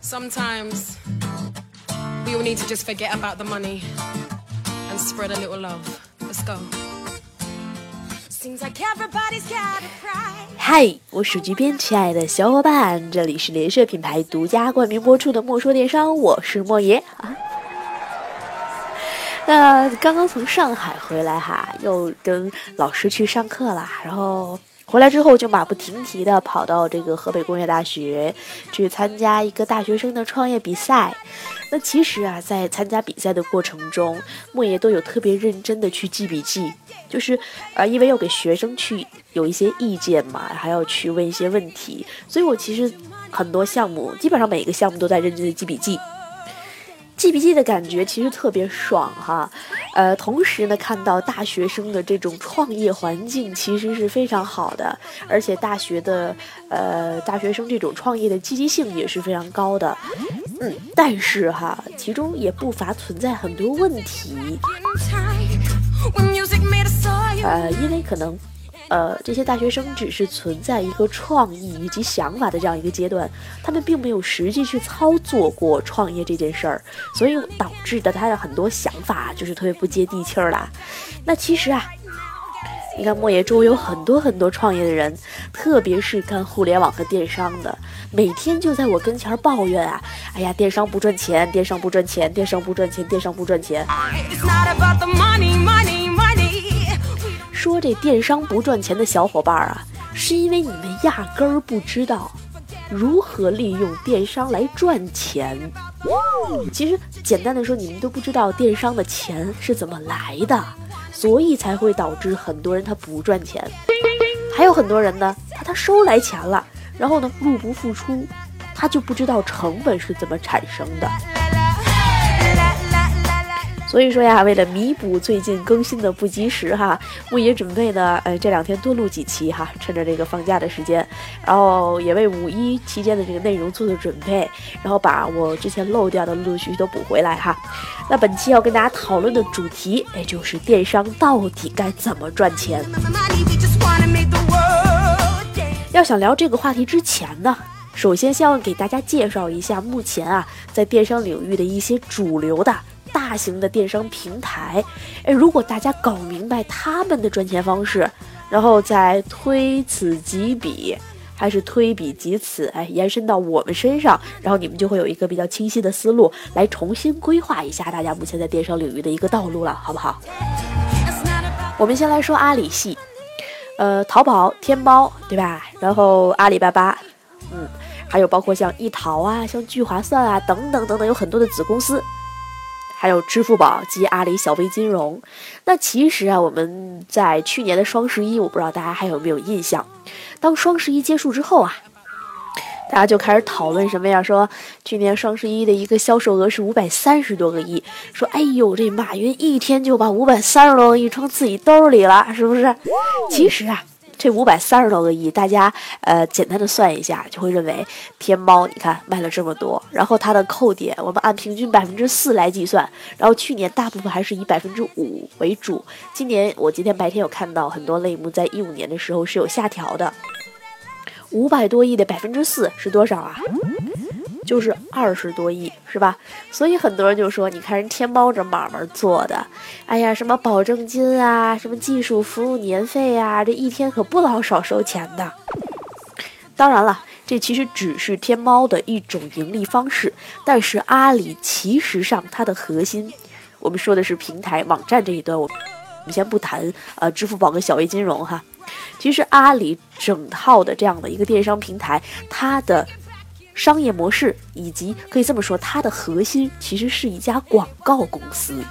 Sometimes we all need to just forget about the money and spread a little love. Let's go. Seems like everybody's got a price. 嗨，我是局边，亲爱的小伙伴，这里是联社品牌独家冠名播出的《莫说电商》，我是莫爷啊。那刚刚从上海回来哈，又跟老师去上课啦，然后回来之后就马不停蹄的跑到这个河北工业大学去参加一个大学生的创业比赛。那其实啊，在参加比赛的过程中，莫爷都有特别认真的去记笔记，就是呃，因为要给学生去有一些意见嘛，还要去问一些问题，所以我其实很多项目，基本上每一个项目都在认真的记笔记。记笔记的感觉其实特别爽哈，呃，同时呢，看到大学生的这种创业环境其实是非常好的，而且大学的呃大学生这种创业的积极性也是非常高的，嗯，但是哈，其中也不乏存在很多问题，呃，因为可能。呃，这些大学生只是存在一个创意以及想法的这样一个阶段，他们并没有实际去操作过创业这件事儿，所以导致的他的很多想法就是特别不接地气儿啦。那其实啊，你看莫爷周围有很多很多创业的人，特别是干互联网和电商的，每天就在我跟前抱怨啊，哎呀，电商不赚钱，电商不赚钱，电商不赚钱，电商不赚钱。说这电商不赚钱的小伙伴啊，是因为你们压根儿不知道如何利用电商来赚钱。其实简单的说，你们都不知道电商的钱是怎么来的，所以才会导致很多人他不赚钱。还有很多人呢，他他收来钱了，然后呢入不敷出，他就不知道成本是怎么产生的。所以说呀，为了弥补最近更新的不及时哈，木爷准备呢，呃，这两天多录几期哈，趁着这个放假的时间，然后也为五一期间的这个内容做做准备，然后把我之前漏掉的陆陆续续都补回来哈。那本期要跟大家讨论的主题，也就是电商到底该怎么赚钱。要想聊这个话题之前呢，首先先要给大家介绍一下目前啊，在电商领域的一些主流的。大型的电商平台，哎，如果大家搞明白他们的赚钱方式，然后再推此及彼，还是推彼及此，哎，延伸到我们身上，然后你们就会有一个比较清晰的思路，来重新规划一下大家目前在电商领域的一个道路了，好不好？我们先来说阿里系，呃，淘宝、天猫，对吧？然后阿里巴巴，嗯，还有包括像易淘啊、像聚划算啊等等等等，有很多的子公司。还有支付宝及阿里小微金融，那其实啊，我们在去年的双十一，我不知道大家还有没有印象。当双十一结束之后啊，大家就开始讨论什么呀？说去年双十一的一个销售额是五百三十多个亿，说哎呦，这马云一天就把五百三十多个亿装自己兜里了，是不是？其实啊。这五百三十多个亿，大家呃简单的算一下，就会认为天猫你看卖了这么多，然后它的扣点我们按平均百分之四来计算，然后去年大部分还是以百分之五为主，今年我今天白天有看到很多类目在一五年的时候是有下调的，五百多亿的百分之四是多少啊？就是二十多亿，是吧？所以很多人就说，你看人天猫这买卖做的，哎呀，什么保证金啊，什么技术服务年费啊，这一天可不老少收钱的。当然了，这其实只是天猫的一种盈利方式，但是阿里其实上它的核心，我们说的是平台网站这一端，我我们先不谈呃支付宝跟小微金融哈，其实阿里整套的这样的一个电商平台，它的。商业模式以及可以这么说，它的核心其实是一家广告公司。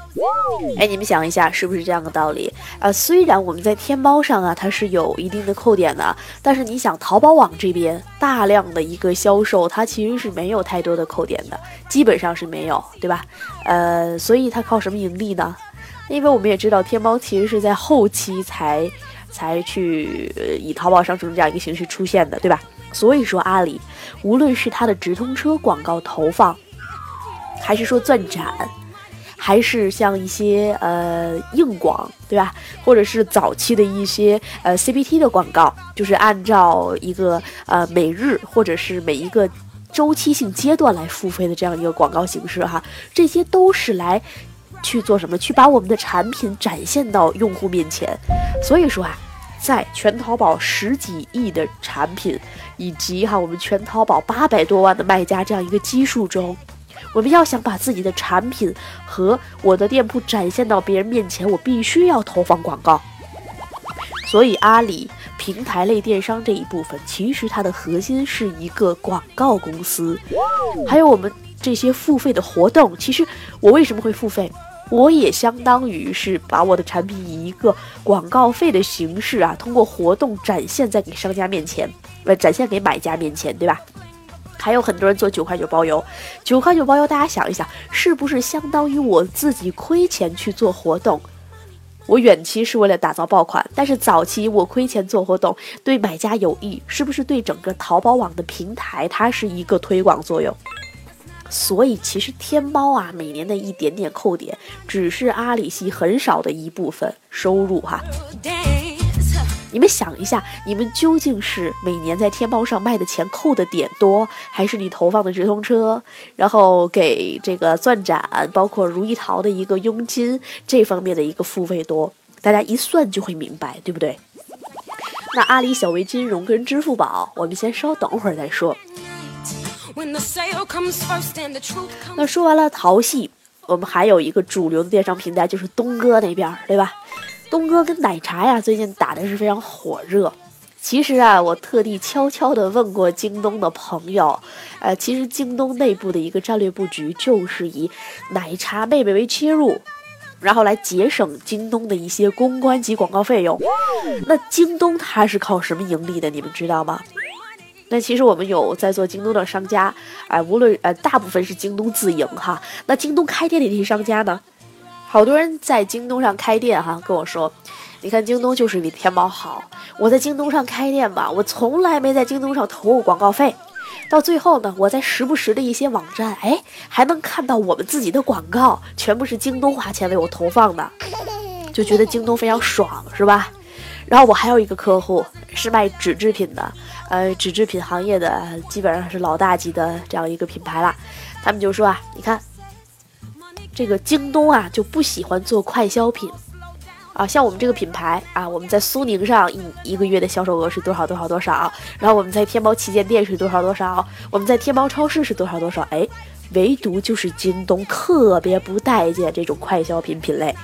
哎，你们想一下，是不是这样的道理？呃，虽然我们在天猫上啊，它是有一定的扣点的，但是你想，淘宝网这边大量的一个销售，它其实是没有太多的扣点的，基本上是没有，对吧？呃，所以它靠什么盈利呢？因为我们也知道，天猫其实是在后期才才去以淘宝商城这样一个形式出现的，对吧？所以说，阿里无论是它的直通车广告投放，还是说钻展，还是像一些呃硬广，对吧？或者是早期的一些呃 CPT 的广告，就是按照一个呃每日或者是每一个周期性阶段来付费的这样一个广告形式哈，这些都是来去做什么？去把我们的产品展现到用户面前。所以说啊。在全淘宝十几亿的产品，以及哈我们全淘宝八百多万的卖家这样一个基数中，我们要想把自己的产品和我的店铺展现到别人面前，我必须要投放广告。所以阿里平台类电商这一部分，其实它的核心是一个广告公司，还有我们这些付费的活动。其实我为什么会付费？我也相当于是把我的产品以一个广告费的形式啊，通过活动展现在给商家面前，呃，展现给买家面前，对吧？还有很多人做九块九包邮，九块九包邮，大家想一想，是不是相当于我自己亏钱去做活动？我远期是为了打造爆款，但是早期我亏钱做活动，对买家有益，是不是对整个淘宝网的平台它是一个推广作用？所以其实天猫啊，每年的一点点扣点，只是阿里系很少的一部分收入哈。你们想一下，你们究竟是每年在天猫上卖的钱扣的点多，还是你投放的直通车，然后给这个钻展，包括如意淘的一个佣金这方面的一个付费多？大家一算就会明白，对不对？那阿里小微金融跟支付宝，我们先稍等会儿再说。那说完了淘系，我们还有一个主流的电商平台，就是东哥那边，对吧？东哥跟奶茶呀，最近打的是非常火热。其实啊，我特地悄悄的问过京东的朋友，呃，其实京东内部的一个战略布局就是以奶茶妹妹为切入，然后来节省京东的一些公关及广告费用。那京东它是靠什么盈利的？你们知道吗？那其实我们有在做京东的商家，哎，无论呃大部分是京东自营哈。那京东开店的那些商家呢，好多人在京东上开店哈，跟我说，你看京东就是比天猫好。我在京东上开店吧，我从来没在京东上投过广告费，到最后呢，我在时不时的一些网站，哎，还能看到我们自己的广告，全部是京东花钱为我投放的，就觉得京东非常爽，是吧？然后我还有一个客户是卖纸制品的。呃，纸制品行业的基本上是老大级的这样一个品牌了，他们就说啊，你看这个京东啊就不喜欢做快消品啊，像我们这个品牌啊，我们在苏宁上一一个月的销售额是多少多少多少，然后我们在天猫旗舰店是多少多少，我们在天猫超市是多少多少，哎，唯独就是京东特别不待见这种快消品品类。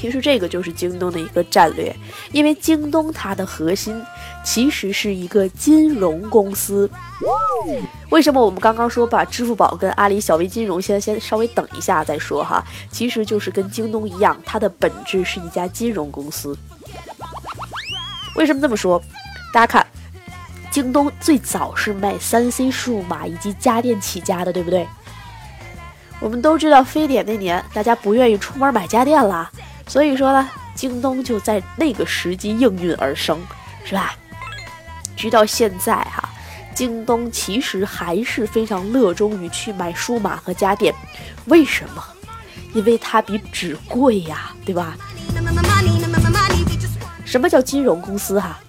其实这个就是京东的一个战略，因为京东它的核心其实是一个金融公司。为什么我们刚刚说把支付宝跟阿里小微金融先先稍微等一下再说哈？其实就是跟京东一样，它的本质是一家金融公司。为什么这么说？大家看，京东最早是卖三 C 数码以及家电起家的，对不对？我们都知道非典那年，大家不愿意出门买家电了。所以说呢，京东就在那个时机应运而生，是吧？直到现在哈，京东其实还是非常热衷于去买数码和家电，为什么？因为它比纸贵呀，对吧？什么叫金融公司哈？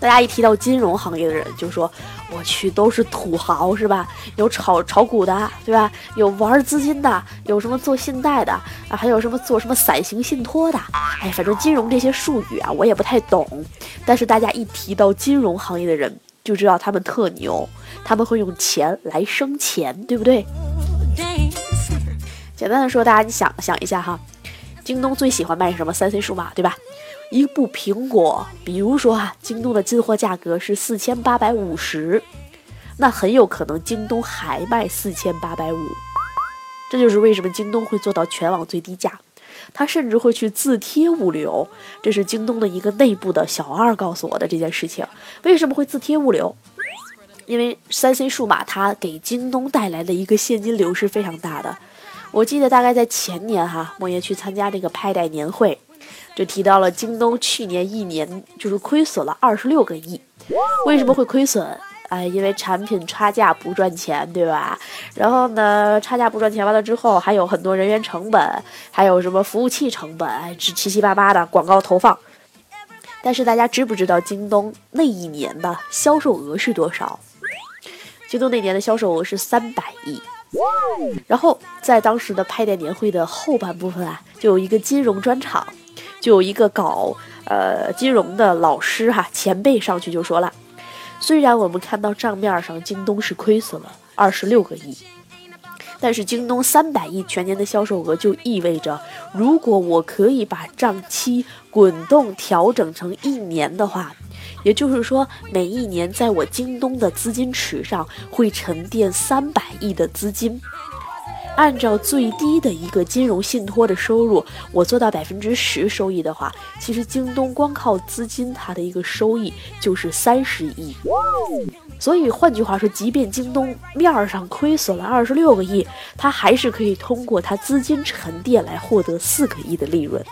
大家一提到金融行业的人，就说。我去，都是土豪是吧？有炒炒股的，对吧？有玩资金的，有什么做信贷的啊？还有什么做什么伞形信托的？哎，反正金融这些术语啊，我也不太懂。但是大家一提到金融行业的人，就知道他们特牛，他们会用钱来生钱，对不对？简单的说，大家你想想一下哈，京东最喜欢卖什么？三 C 数码，对吧？一部苹果，比如说啊，京东的进货价格是四千八百五十，那很有可能京东还卖四千八百五。这就是为什么京东会做到全网最低价，他甚至会去自贴物流。这是京东的一个内部的小二告诉我的这件事情。为什么会自贴物流？因为三 C 数码它给京东带来的一个现金流是非常大的。我记得大概在前年哈，莫言去参加这个拍代年会。就提到了京东去年一年就是亏损了二十六个亿，为什么会亏损？哎，因为产品差价不赚钱，对吧？然后呢，差价不赚钱完了之后，还有很多人员成本，还有什么服务器成本，哎，七七八八的广告投放。但是大家知不知道京东那一年的销售额是多少？京东那年的销售额是三百亿。然后在当时的拍店年会的后半部分啊，就有一个金融专场，就有一个搞呃金融的老师哈前辈上去就说了，虽然我们看到账面上京东是亏损了二十六个亿，但是京东三百亿全年的销售额就意味着，如果我可以把账期滚动调整成一年的话。也就是说，每一年在我京东的资金池上会沉淀三百亿的资金。按照最低的一个金融信托的收入，我做到百分之十收益的话，其实京东光靠资金它的一个收益就是三十亿。所以换句话说，即便京东面上亏损了二十六个亿，它还是可以通过它资金沉淀来获得四个亿的利润。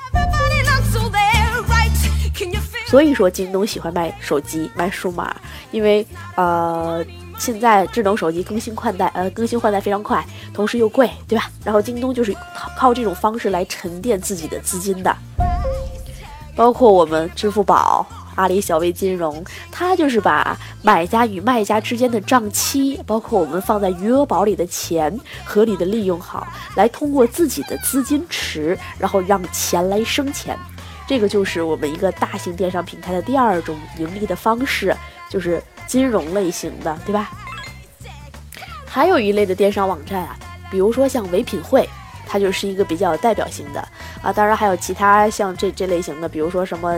所以说，京东喜欢卖手机、卖数码，因为呃，现在智能手机更新换代，呃，更新换代非常快，同时又贵，对吧？然后京东就是靠这种方式来沉淀自己的资金的。包括我们支付宝、阿里小微金融，它就是把买家与卖家之间的账期，包括我们放在余额宝里的钱，合理的利用好，来通过自己的资金池，然后让钱来生钱。这个就是我们一个大型电商平台的第二种盈利的方式，就是金融类型的，对吧？还有一类的电商网站啊，比如说像唯品会，它就是一个比较有代表性的啊。当然还有其他像这这类型的，比如说什么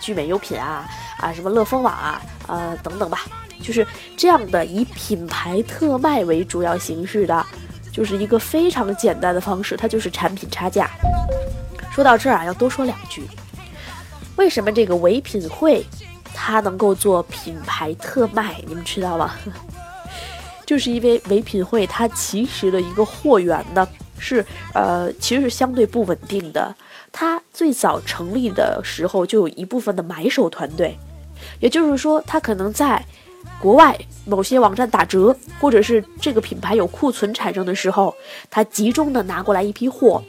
聚美优品啊啊，什么乐蜂网啊呃等等吧，就是这样的以品牌特卖为主要形式的，就是一个非常简单的方式，它就是产品差价。说到这儿啊，要多说两句。为什么这个唯品会它能够做品牌特卖？你们知道吗？就是因为唯品会它其实的一个货源呢是呃其实是相对不稳定的。它最早成立的时候就有一部分的买手团队，也就是说它可能在国外某些网站打折，或者是这个品牌有库存产生的时候，它集中的拿过来一批货，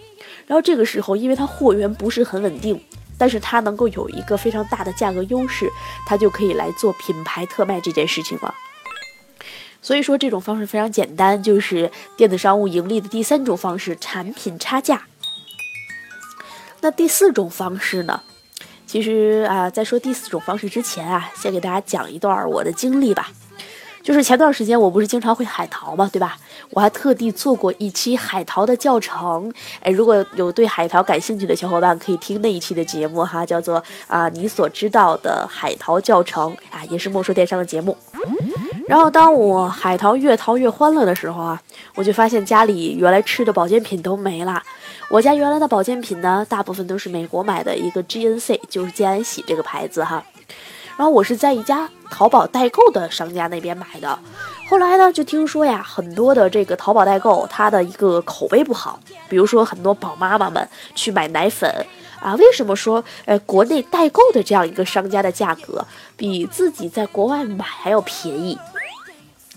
然后这个时候因为它货源不是很稳定。但是它能够有一个非常大的价格优势，它就可以来做品牌特卖这件事情了。所以说这种方式非常简单，就是电子商务盈利的第三种方式——产品差价。那第四种方式呢？其实啊，在说第四种方式之前啊，先给大家讲一段我的经历吧。就是前段时间我不是经常会海淘嘛，对吧？我还特地做过一期海淘的教程，哎，如果有对海淘感兴趣的小伙伴，可以听那一期的节目哈，叫做啊你所知道的海淘教程啊，也是莫说电商的节目。然后当我海淘越淘越欢乐的时候啊，我就发现家里原来吃的保健品都没了。我家原来的保健品呢，大部分都是美国买的一个 GNC，就是健安喜这个牌子哈。然后我是在一家淘宝代购的商家那边买的，后来呢就听说呀，很多的这个淘宝代购它的一个口碑不好，比如说很多宝妈妈们去买奶粉啊，为什么说呃国内代购的这样一个商家的价格比自己在国外买还要便宜？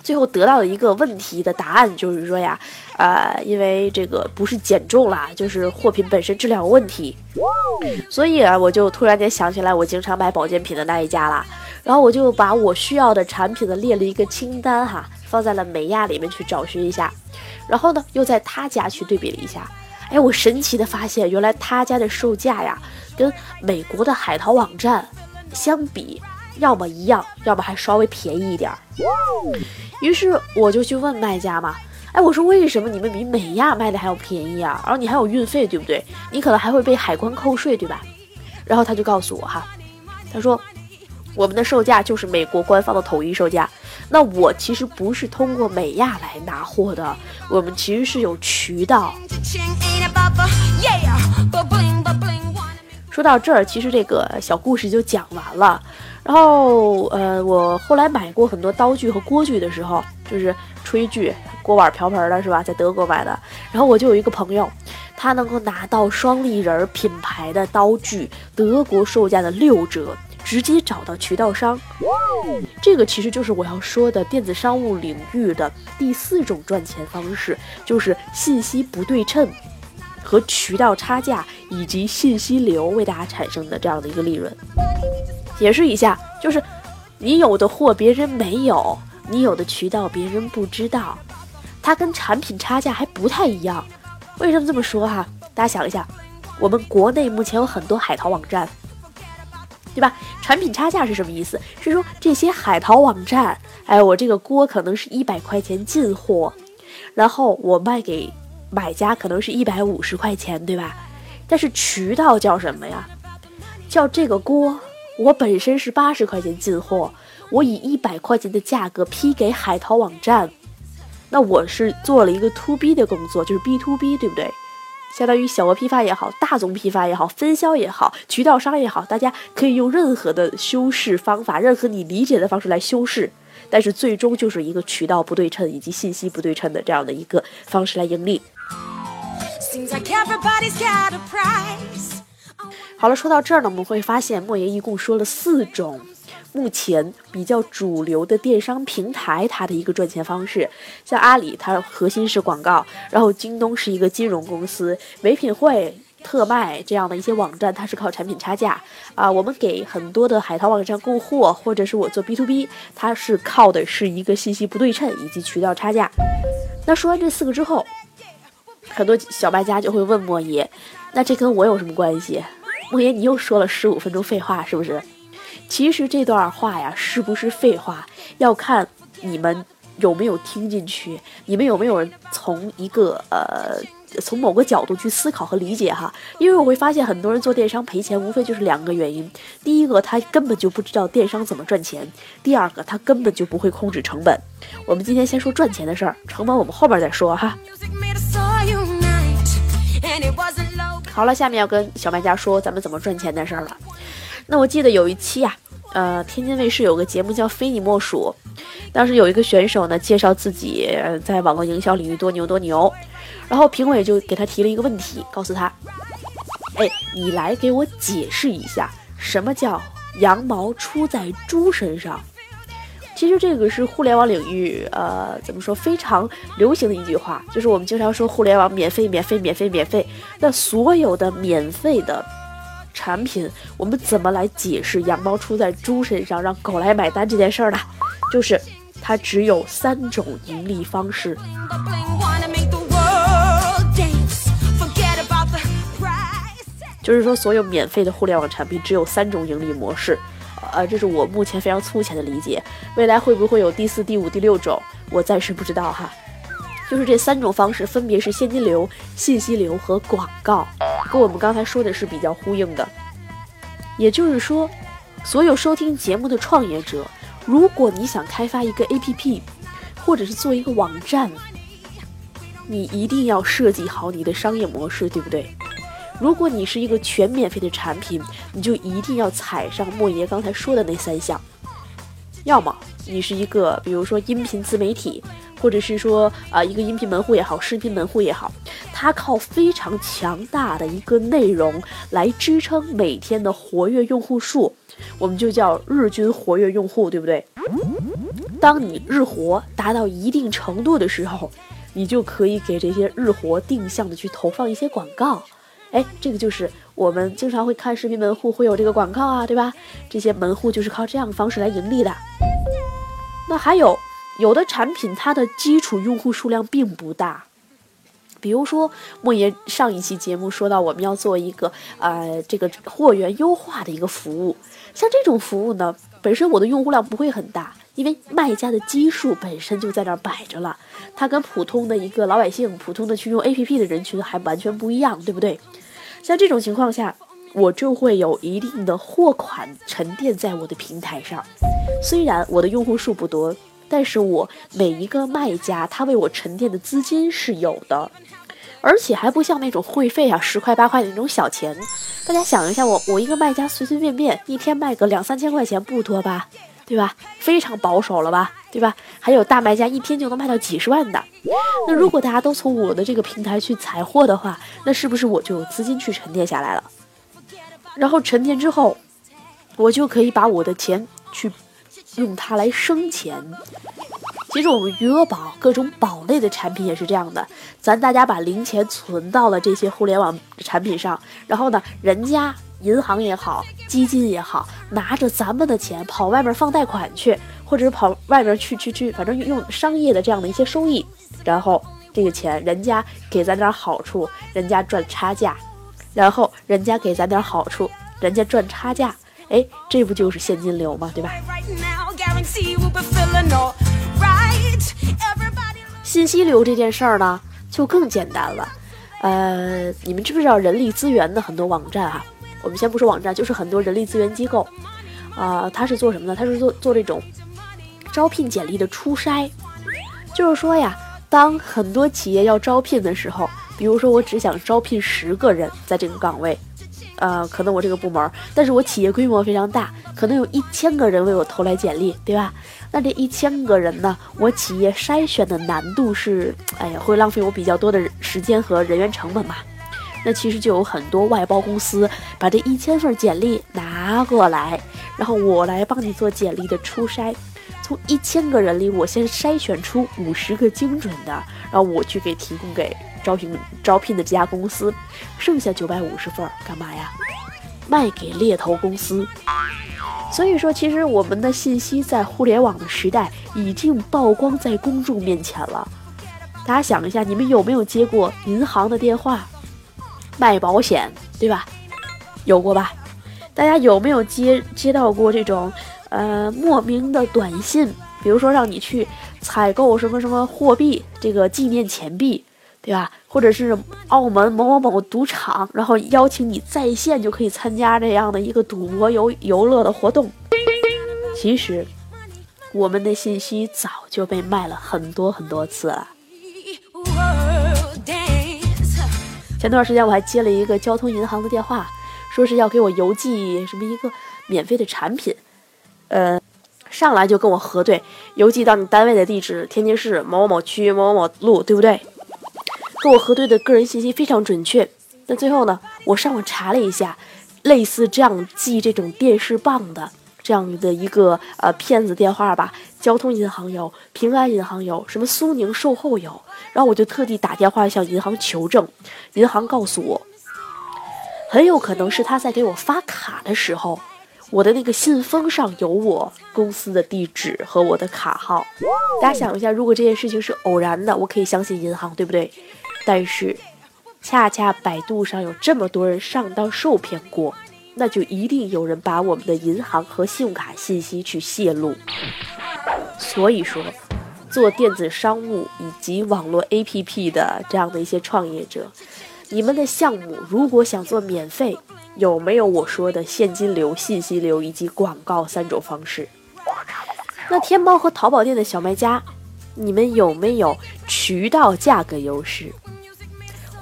最后得到的一个问题的答案就是说呀，呃，因为这个不是减重啦，就是货品本身质量有问题。所以啊，我就突然间想起来，我经常买保健品的那一家啦。然后我就把我需要的产品呢列了一个清单哈，放在了美亚里面去找寻一下。然后呢，又在他家去对比了一下。哎，我神奇的发现，原来他家的售价呀，跟美国的海淘网站相比，要么一样，要么还稍微便宜一点儿。于是我就去问卖家嘛，哎，我说为什么你们比美亚卖的还要便宜啊？然后你还有运费，对不对？你可能还会被海关扣税，对吧？然后他就告诉我哈，他说我们的售价就是美国官方的统一售价。那我其实不是通过美亚来拿货的，我们其实是有渠道。说到这儿，其实这个小故事就讲完了。然后，呃，我后来买过很多刀具和锅具的时候，就是炊具、锅碗瓢盆的，是吧？在德国买的。然后我就有一个朋友，他能够拿到双立人品牌的刀具，德国售价的六折，直接找到渠道商。这个其实就是我要说的电子商务领域的第四种赚钱方式，就是信息不对称和渠道差价以及信息流为大家产生的这样的一个利润。解释一下，就是你有的货别人没有，你有的渠道别人不知道，它跟产品差价还不太一样。为什么这么说哈？大家想一下，我们国内目前有很多海淘网站，对吧？产品差价是什么意思？是说这些海淘网站，哎，我这个锅可能是一百块钱进货，然后我卖给买家可能是一百五十块钱，对吧？但是渠道叫什么呀？叫这个锅，我本身是八十块钱进货，我以一百块钱的价格批给海淘网站。那我是做了一个 to B 的工作，就是 B to B，对不对？相当于小额批发也好，大宗批发也好，分销也好，渠道商也好，大家可以用任何的修饰方法，任何你理解的方式来修饰，但是最终就是一个渠道不对称以及信息不对称的这样的一个方式来盈利。好了，说到这儿呢，我们会发现莫言一共说了四种。目前比较主流的电商平台，它的一个赚钱方式，像阿里，它核心是广告；然后京东是一个金融公司，唯品会、特卖这样的一些网站，它是靠产品差价啊。我们给很多的海淘网站供货，或者是我做 B to B，它是靠的是一个信息不对称以及渠道差价。那说完这四个之后，很多小卖家就会问莫爷，那这跟我有什么关系？莫爷，你又说了十五分钟废话，是不是？其实这段话呀，是不是废话，要看你们有没有听进去，你们有没有从一个呃，从某个角度去思考和理解哈。因为我会发现很多人做电商赔钱，无非就是两个原因：第一个，他根本就不知道电商怎么赚钱；第二个，他根本就不会控制成本。我们今天先说赚钱的事儿，成本我们后边再说哈。好了，下面要跟小卖家说咱们怎么赚钱的事儿了。那我记得有一期呀，呃，天津卫视有个节目叫《非你莫属》，当时有一个选手呢介绍自己在网络营销领域多牛多牛，然后评委就给他提了一个问题，告诉他，哎，你来给我解释一下什么叫羊毛出在猪身上。其实这个是互联网领域，呃，怎么说非常流行的一句话，就是我们经常说互联网免费免费免费免费，那所有的免费的。产品，我们怎么来解释羊毛出在猪身上，让狗来买单这件事儿呢？就是它只有三种盈利方式。就是说，所有免费的互联网产品只有三种盈利模式。呃，这是我目前非常粗浅的理解。未来会不会有第四、第五、第六种，我暂时不知道哈。就是这三种方式，分别是现金流、信息流和广告。跟我们刚才说的是比较呼应的，也就是说，所有收听节目的创业者，如果你想开发一个 APP，或者是做一个网站，你一定要设计好你的商业模式，对不对？如果你是一个全免费的产品，你就一定要踩上莫爷刚才说的那三项，要么你是一个，比如说音频自媒体。或者是说啊，一个音频门户也好，视频门户也好，它靠非常强大的一个内容来支撑每天的活跃用户数，我们就叫日均活跃用户，对不对？当你日活达到一定程度的时候，你就可以给这些日活定向的去投放一些广告。哎，这个就是我们经常会看视频门户会有这个广告啊，对吧？这些门户就是靠这样的方式来盈利的。那还有。有的产品它的基础用户数量并不大，比如说莫言上一期节目说到我们要做一个呃这个货源优化的一个服务，像这种服务呢，本身我的用户量不会很大，因为卖家的基数本身就在那儿摆着了，它跟普通的一个老百姓、普通的去用 APP 的人群还完全不一样，对不对？像这种情况下，我就会有一定的货款沉淀在我的平台上，虽然我的用户数不多。但是我每一个卖家，他为我沉淀的资金是有的，而且还不像那种会费啊，十块八块的那种小钱。大家想一下，我我一个卖家随随便便一天卖个两三千块钱不多吧，对吧？非常保守了吧，对吧？还有大卖家一天就能卖到几十万的。那如果大家都从我的这个平台去采货的话，那是不是我就有资金去沉淀下来了？然后沉淀之后。我就可以把我的钱去用它来生钱。其实我们余额宝各种宝类的产品也是这样的，咱大家把零钱存到了这些互联网产品上，然后呢，人家银行也好，基金也好，拿着咱们的钱跑外面放贷款去，或者是跑外面去去去，反正用商业的这样的一些收益，然后这个钱人家给咱点好处，人家赚差价，然后人家给咱点好处，人家赚差价，哎，这不就是现金流吗？对吧？信息流这件事儿呢，就更简单了。呃，你们知不知道人力资源的很多网站哈？我们先不说网站，就是很多人力资源机构，啊，他是做什么呢？他是做做这种招聘简历的初筛。就是说呀，当很多企业要招聘的时候，比如说我只想招聘十个人在这个岗位。呃，可能我这个部门，但是我企业规模非常大，可能有一千个人为我投来简历，对吧？那这一千个人呢，我企业筛选的难度是，哎呀，会浪费我比较多的时间和人员成本嘛。那其实就有很多外包公司把这一千份简历拿过来，然后我来帮你做简历的初筛，从一千个人里，我先筛选出五十个精准的，然后我去给提供给。招聘招聘的这家公司，剩下九百五十份干嘛呀？卖给猎头公司。所以说，其实我们的信息在互联网的时代已经曝光在公众面前了。大家想一下，你们有没有接过银行的电话？卖保险，对吧？有过吧？大家有没有接接到过这种呃莫名的短信？比如说让你去采购什么什么货币，这个纪念钱币。对吧？或者是澳门某某某赌场，然后邀请你在线就可以参加这样的一个赌博游游乐的活动。其实，我们的信息早就被卖了很多很多次了。前段时间我还接了一个交通银行的电话，说是要给我邮寄什么一个免费的产品，呃，上来就跟我核对，邮寄到你单位的地址，天津市某某某区某某某路，对不对？跟我核对的个人信息非常准确，那最后呢，我上网查了一下，类似这样寄这种电视棒的这样的一个呃骗子电话吧，交通银行有，平安银行有，什么苏宁售后有，然后我就特地打电话向银行求证，银行告诉我，很有可能是他在给我发卡的时候，我的那个信封上有我公司的地址和我的卡号。大家想一下，如果这件事情是偶然的，我可以相信银行，对不对？但是，恰恰百度上有这么多人上当受骗过，那就一定有人把我们的银行和信用卡信息去泄露。所以说，做电子商务以及网络 APP 的这样的一些创业者，你们的项目如果想做免费，有没有我说的现金流、信息流以及广告三种方式？那天猫和淘宝店的小卖家，你们有没有渠道价格优势？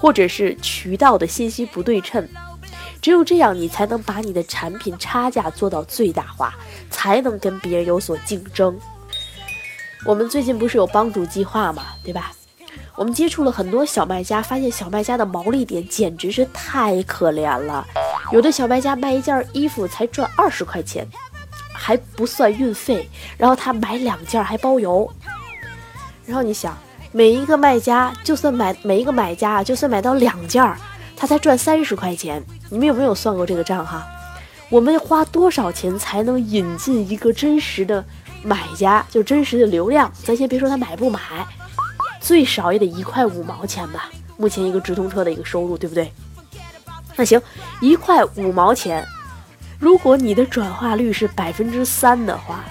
或者是渠道的信息不对称，只有这样，你才能把你的产品差价做到最大化，才能跟别人有所竞争。我们最近不是有帮助计划嘛，对吧？我们接触了很多小卖家，发现小卖家的毛利点简直是太可怜了。有的小卖家卖一件衣服才赚二十块钱，还不算运费，然后他买两件还包邮。然后你想。每一个卖家，就算买每一个买家，就算买到两件儿，他才赚三十块钱。你们有没有算过这个账哈？我们花多少钱才能引进一个真实的买家，就真实的流量？咱先别说他买不买，最少也得一块五毛钱吧。目前一个直通车的一个收入，对不对？那行，一块五毛钱，如果你的转化率是百分之三的话，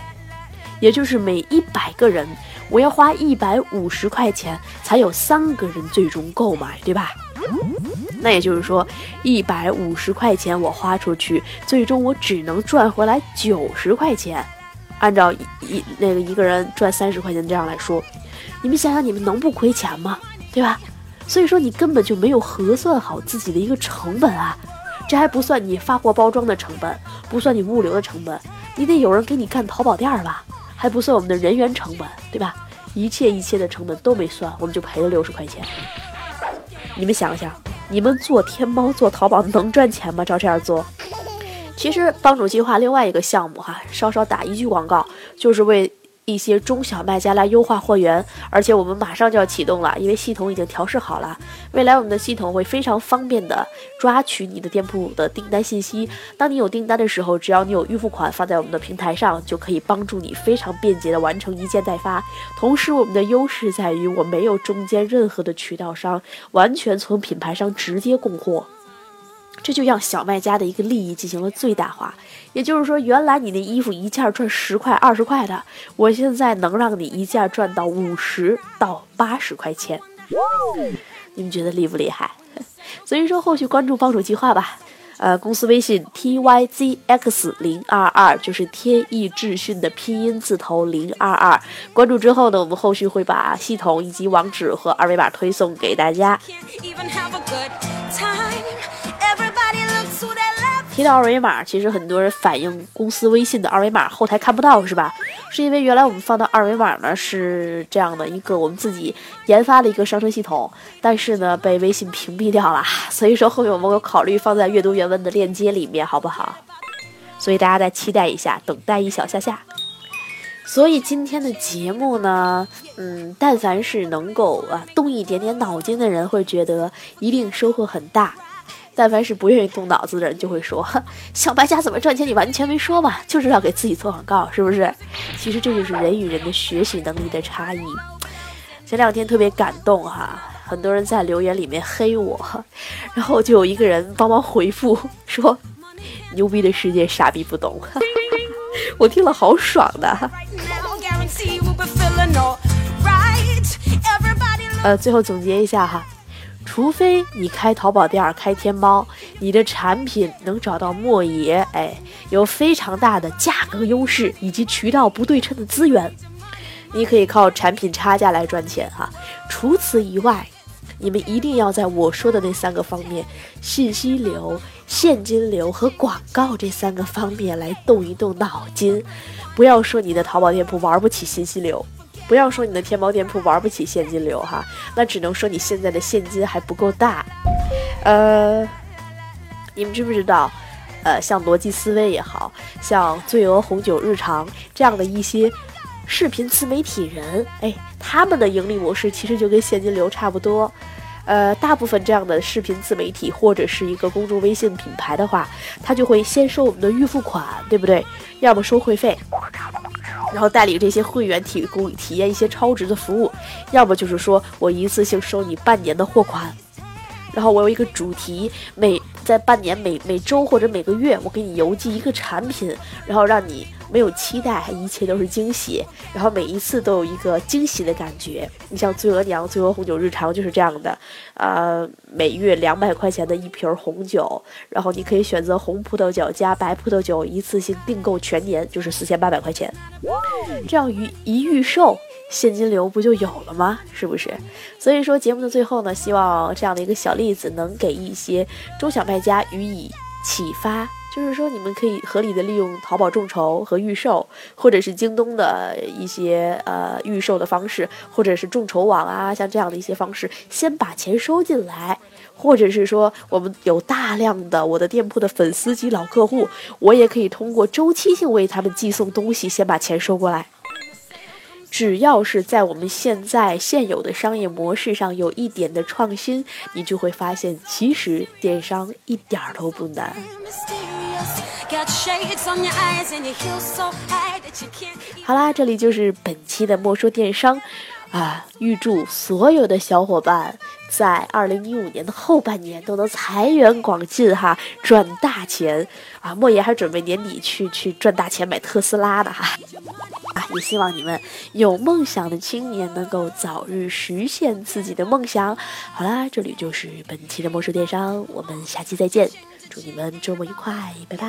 也就是每一百个人。我要花一百五十块钱才有三个人最终购买，对吧？那也就是说，一百五十块钱我花出去，最终我只能赚回来九十块钱。按照一那个一个人赚三十块钱这样来说，你们想想，你们能不亏钱吗？对吧？所以说你根本就没有核算好自己的一个成本啊！这还不算你发货包装的成本，不算你物流的成本，你得有人给你干淘宝店吧？还不算我们的人员成本，对吧？一切一切的成本都没算，我们就赔了六十块钱。你们想想，你们做天猫、做淘宝能赚钱吗？照这样做，其实帮主计划另外一个项目哈，稍稍打一句广告，就是为。一些中小卖家来优化货源，而且我们马上就要启动了，因为系统已经调试好了。未来我们的系统会非常方便的抓取你的店铺的订单信息。当你有订单的时候，只要你有预付款放在我们的平台上，就可以帮助你非常便捷的完成一件代发。同时，我们的优势在于我没有中间任何的渠道商，完全从品牌商直接供货。这就让小卖家的一个利益进行了最大化，也就是说，原来你的衣服一件赚十块、二十块的，我现在能让你一件赚到五十到八十块钱。你们觉得厉不厉害？所以说，后续关注帮主计划吧。呃，公司微信 t y z x 零二二就是天翼智讯的拼音字头零二二。关注之后呢，我们后续会把系统以及网址和二维码推送给大家。提到二维码，其实很多人反映公司微信的二维码后台看不到，是吧？是因为原来我们放的二维码呢是这样的一个我们自己研发的一个商城系统，但是呢被微信屏蔽掉了，所以说后面我们会考虑放在阅读原文的链接里面，好不好？所以大家再期待一下，等待一小下下。所以今天的节目呢，嗯，但凡是能够啊动一点点脑筋的人，会觉得一定收获很大。但凡是不愿意动脑子的人，就会说：“小白家怎么赚钱？你完全没说嘛，就知道给自己做广告，是不是？”其实这就是人与人的学习能力的差异。前两天特别感动哈，很多人在留言里面黑我，然后就有一个人帮忙回复说：“牛逼的世界，傻逼不懂。”我听了好爽的。呃，最后总结一下哈。除非你开淘宝店、开天猫，你的产品能找到莫爷，哎，有非常大的价格优势以及渠道不对称的资源，你可以靠产品差价来赚钱哈。除此以外，你们一定要在我说的那三个方面——信息流、现金流和广告这三个方面来动一动脑筋，不要说你的淘宝店铺玩不起信息流。不要说你的天猫店铺玩不起现金流哈，那只能说你现在的现金还不够大。呃，你们知不知道？呃，像逻辑思维也好像醉鹅红酒日常这样的一些视频自媒体人，哎，他们的盈利模式其实就跟现金流差不多。呃，大部分这样的视频自媒体或者是一个公众微信品牌的话，他就会先收我们的预付款，对不对？要么收会费。然后带领这些会员提供体验一些超值的服务，要么就是说我一次性收你半年的货款，然后我有一个主题，每在半年每每周或者每个月，我给你邮寄一个产品，然后让你。没有期待，一切都是惊喜，然后每一次都有一个惊喜的感觉。你像醉鹅娘、醉鹅红酒日常就是这样的，呃，每月两百块钱的一瓶红酒，然后你可以选择红葡萄酒加白葡萄酒，一次性订购全年就是四千八百块钱。这样一一预售，现金流不就有了吗？是不是？所以说节目的最后呢，希望这样的一个小例子能给一些中小卖家予以启发。就是说，你们可以合理的利用淘宝众筹和预售，或者是京东的一些呃预售的方式，或者是众筹网啊，像这样的一些方式，先把钱收进来，或者是说，我们有大量的我的店铺的粉丝及老客户，我也可以通过周期性为他们寄送东西，先把钱收过来。只要是在我们现在现有的商业模式上有一点的创新，你就会发现，其实电商一点都不难。好啦，这里就是本期的莫说电商。啊！预祝所有的小伙伴在二零一五年的后半年都能财源广进哈，赚大钱啊！莫言还准备年底去去赚大钱买特斯拉的哈啊！也希望你们有梦想的青年能够早日实现自己的梦想。好啦，这里就是本期的魔术电商，我们下期再见，祝你们周末愉快，拜拜。